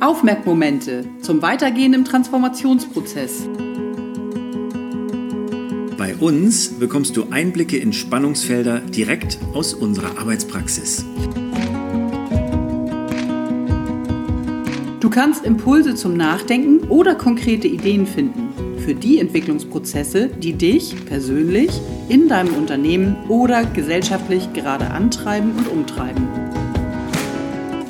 Aufmerkmomente zum Weitergehen im Transformationsprozess. Bei uns bekommst du Einblicke in Spannungsfelder direkt aus unserer Arbeitspraxis. Du kannst Impulse zum Nachdenken oder konkrete Ideen finden für die Entwicklungsprozesse, die dich persönlich in deinem Unternehmen oder gesellschaftlich gerade antreiben und umtreiben.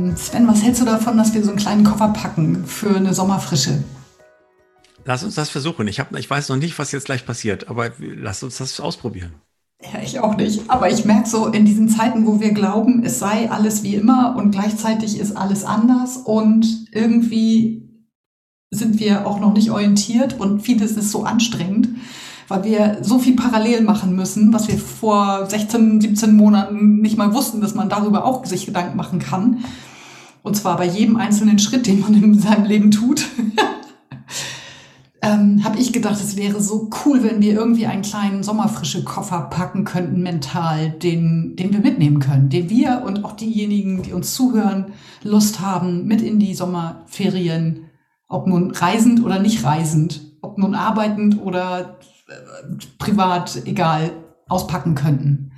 Ähm, Sven, was hältst du davon, dass wir so einen kleinen Koffer packen für eine Sommerfrische? Lass uns das versuchen. Ich, hab, ich weiß noch nicht, was jetzt gleich passiert, aber lass uns das ausprobieren. Ja, ich auch nicht. Aber ich merke so in diesen Zeiten, wo wir glauben, es sei alles wie immer und gleichzeitig ist alles anders und irgendwie sind wir auch noch nicht orientiert und vieles ist so anstrengend, weil wir so viel parallel machen müssen, was wir vor 16, 17 Monaten nicht mal wussten, dass man darüber auch sich Gedanken machen kann. Und zwar bei jedem einzelnen Schritt, den man in seinem Leben tut. ähm, habe ich gedacht, es wäre so cool, wenn wir irgendwie einen kleinen sommerfrische Koffer packen könnten, mental, den, den wir mitnehmen können, den wir und auch diejenigen, die uns zuhören, Lust haben, mit in die Sommerferien, ob nun reisend oder nicht reisend, ob nun arbeitend oder äh, privat, egal, auspacken könnten.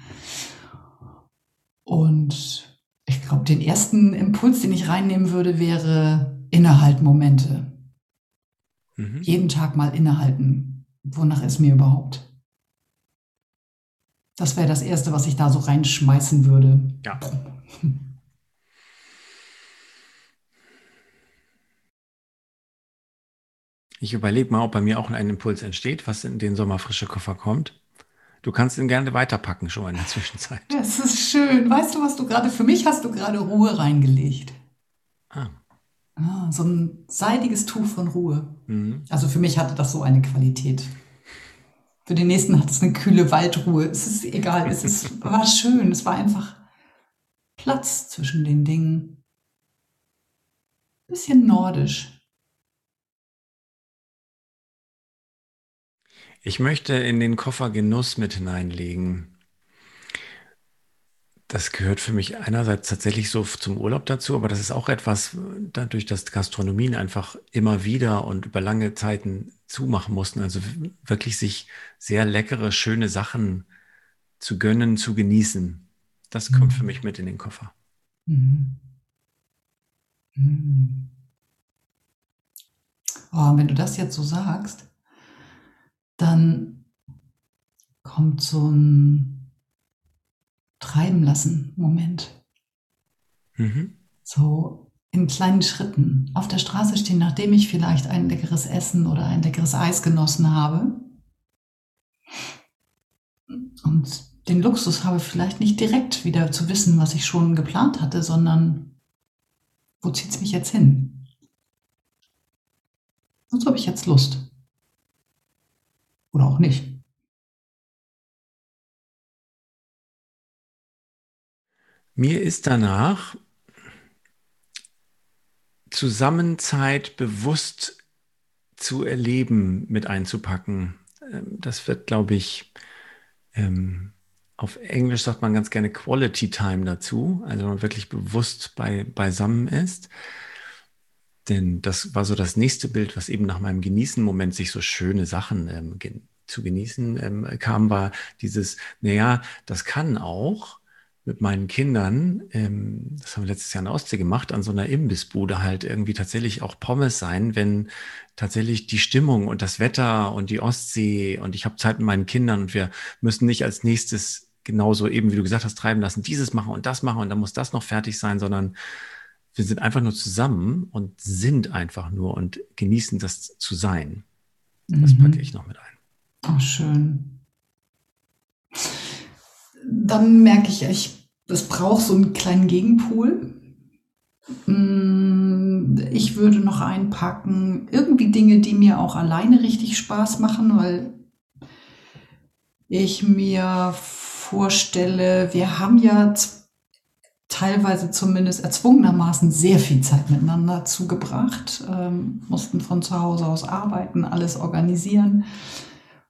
Und ich glaube, den ersten Impuls, den ich reinnehmen würde, wäre Innehaltmomente. Mhm. Jeden Tag mal innehalten. Wonach ist mir überhaupt? Das wäre das Erste, was ich da so reinschmeißen würde. Ja. Ich überlege mal, ob bei mir auch ein Impuls entsteht, was in den sommerfrische Koffer kommt. Du kannst ihn gerne weiterpacken schon mal in der Zwischenzeit. Das ist schön. Weißt du, was du gerade, für mich hast du gerade Ruhe reingelegt. Ah. Ah, so ein seidiges Tuch von Ruhe. Mhm. Also für mich hatte das so eine Qualität. Für den nächsten hat es eine kühle Waldruhe. Es ist egal, es ist, war schön. Es war einfach Platz zwischen den Dingen. Bisschen nordisch. Ich möchte in den Koffer Genuss mit hineinlegen das gehört für mich einerseits tatsächlich so zum Urlaub dazu, aber das ist auch etwas, dadurch, dass Gastronomien einfach immer wieder und über lange Zeiten zumachen mussten, also wirklich sich sehr leckere, schöne Sachen zu gönnen, zu genießen. Das mhm. kommt für mich mit in den Koffer. Mhm. Mhm. Oh, wenn du das jetzt so sagst, dann kommt so ein treiben lassen, Moment. Mhm. So in kleinen Schritten auf der Straße stehen, nachdem ich vielleicht ein leckeres Essen oder ein leckeres Eis genossen habe. Und den Luxus habe, vielleicht nicht direkt wieder zu wissen, was ich schon geplant hatte, sondern wo zieht es mich jetzt hin? Wozu habe ich jetzt Lust? Oder auch nicht. Mir ist danach Zusammenzeit bewusst zu erleben mit einzupacken. Ähm, das wird, glaube ich, ähm, auf Englisch sagt man ganz gerne Quality Time dazu, also man wirklich bewusst bei, beisammen ist. Denn das war so das nächste Bild, was eben nach meinem Genießen-Moment sich so schöne Sachen ähm, zu genießen ähm, kam, war dieses, naja, das kann auch mit meinen Kindern, ähm, das haben wir letztes Jahr in der Ostsee gemacht, an so einer Imbissbude halt irgendwie tatsächlich auch Pommes sein, wenn tatsächlich die Stimmung und das Wetter und die Ostsee und ich habe Zeit mit meinen Kindern und wir müssen nicht als nächstes genauso eben, wie du gesagt hast, treiben lassen, dieses machen und das machen und dann muss das noch fertig sein, sondern wir sind einfach nur zusammen und sind einfach nur und genießen das zu sein. Das mhm. packe ich noch mit ein. Oh, schön. dann merke ich, ich, es braucht so einen kleinen Gegenpool. Mm, ich würde noch einpacken, irgendwie Dinge, die mir auch alleine richtig Spaß machen, weil ich mir vorstelle, wir haben ja teilweise zumindest erzwungenermaßen sehr viel Zeit miteinander zugebracht, ähm, mussten von zu Hause aus arbeiten, alles organisieren.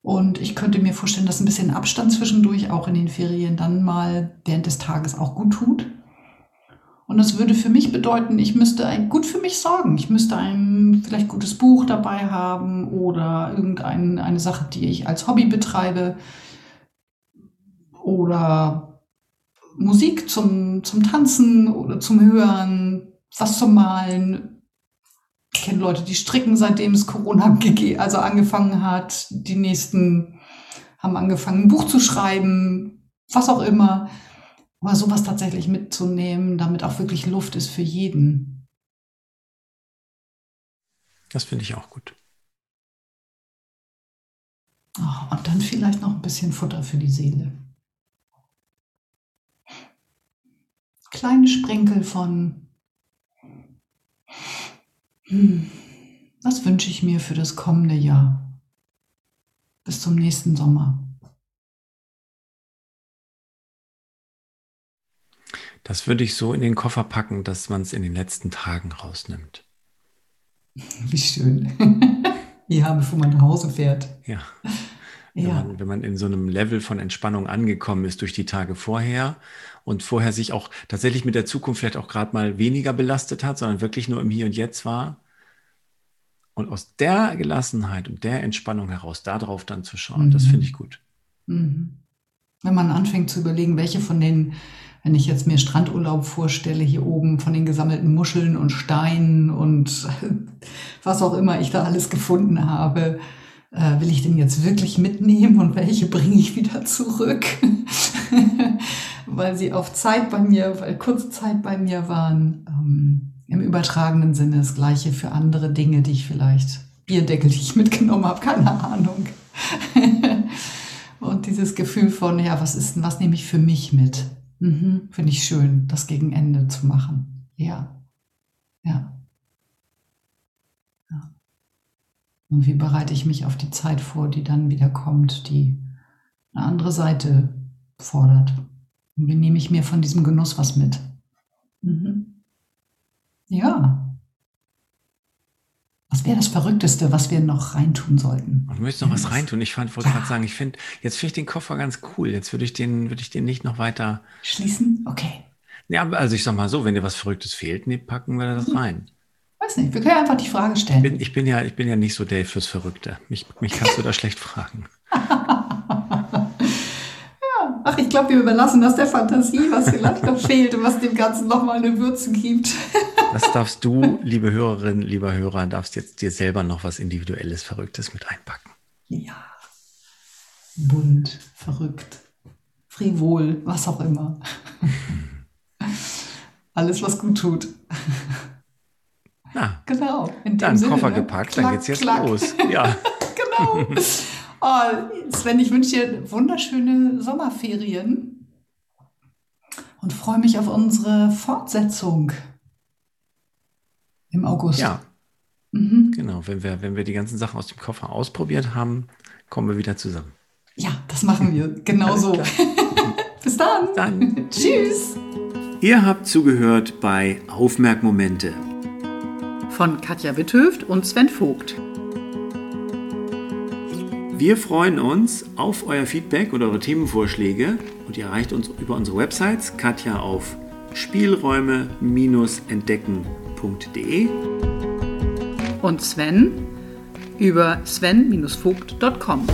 Und ich könnte mir vorstellen, dass ein bisschen Abstand zwischendurch auch in den Ferien dann mal während des Tages auch gut tut. Und das würde für mich bedeuten, ich müsste ein, gut für mich sorgen. Ich müsste ein vielleicht gutes Buch dabei haben oder irgendeine eine Sache, die ich als Hobby betreibe. Oder Musik zum, zum Tanzen oder zum Hören, was zum Malen. Ich kenne Leute, die stricken, seitdem es Corona also angefangen hat. Die nächsten haben angefangen, ein Buch zu schreiben, was auch immer. Aber sowas tatsächlich mitzunehmen, damit auch wirklich Luft ist für jeden. Das finde ich auch gut. Oh, und dann vielleicht noch ein bisschen Futter für die Seele. Kleine Sprenkel von, hm, was wünsche ich mir für das kommende Jahr? Bis zum nächsten Sommer. Das würde ich so in den Koffer packen, dass man es in den letzten Tagen rausnimmt. Wie schön. ja, bevor man nach Hause fährt. Ja. Wenn, ja. man, wenn man in so einem Level von Entspannung angekommen ist durch die Tage vorher und vorher sich auch tatsächlich mit der Zukunft vielleicht auch gerade mal weniger belastet hat, sondern wirklich nur im Hier und Jetzt war. Und aus der Gelassenheit und der Entspannung heraus darauf dann zu schauen, mhm. das finde ich gut. Mhm. Wenn man anfängt zu überlegen, welche von den wenn ich jetzt mir Strandurlaub vorstelle, hier oben von den gesammelten Muscheln und Steinen und was auch immer ich da alles gefunden habe, äh, will ich den jetzt wirklich mitnehmen und welche bringe ich wieder zurück? weil sie auf Zeit bei mir, weil kurze Zeit bei mir waren. Ähm, Im übertragenen Sinne das gleiche für andere Dinge, die ich vielleicht, Bierdeckel, die ich mitgenommen habe, keine Ahnung. und dieses Gefühl von, ja, was ist denn, was nehme ich für mich mit? Mhm, Finde ich schön, das gegen Ende zu machen. Ja. ja. Und wie bereite ich mich auf die Zeit vor, die dann wieder kommt, die eine andere Seite fordert? Und wie nehme ich mir von diesem Genuss was mit? Mhm. Ja. Was wäre das Verrückteste, was wir noch reintun sollten? Und du möchtest noch was reintun. Ich wollte gerade sagen, ich finde, jetzt finde ich den Koffer ganz cool. Jetzt würde ich den, würde ich den nicht noch weiter schließen. Okay. Ja, also ich sag mal so, wenn dir was Verrücktes fehlt, nee, packen wir das hm. rein. Weiß nicht, wir können einfach die Frage stellen. Ich bin, ich bin ja, ich bin ja nicht so Dave fürs Verrückte. Mich, mich kannst du da schlecht fragen. Ach, ich glaube, wir überlassen das der Fantasie, was vielleicht noch fehlt und was dem Ganzen nochmal eine Würze gibt. Das darfst du, liebe Hörerin, lieber Hörer, darfst jetzt dir selber noch was Individuelles, Verrücktes mit einpacken. Ja. Bunt, verrückt, frivol, was auch immer. Alles, was gut tut. Na, genau. In dann Sinne, Koffer ne? gepackt, klack, dann geht's jetzt klack. los. Ja. genau. Oh, Sven, ich wünsche dir wunderschöne Sommerferien und freue mich auf unsere Fortsetzung im August. Ja. Mhm. Genau, wenn wir, wenn wir die ganzen Sachen aus dem Koffer ausprobiert haben, kommen wir wieder zusammen. Ja, das machen wir. Genau so. Bis dann. dann. Tschüss. Ihr habt zugehört bei Aufmerkmomente von Katja Witthöft und Sven Vogt. Wir freuen uns auf euer Feedback und eure Themenvorschläge und ihr erreicht uns über unsere Websites Katja auf spielräume-entdecken.de und Sven über sven-vogt.com.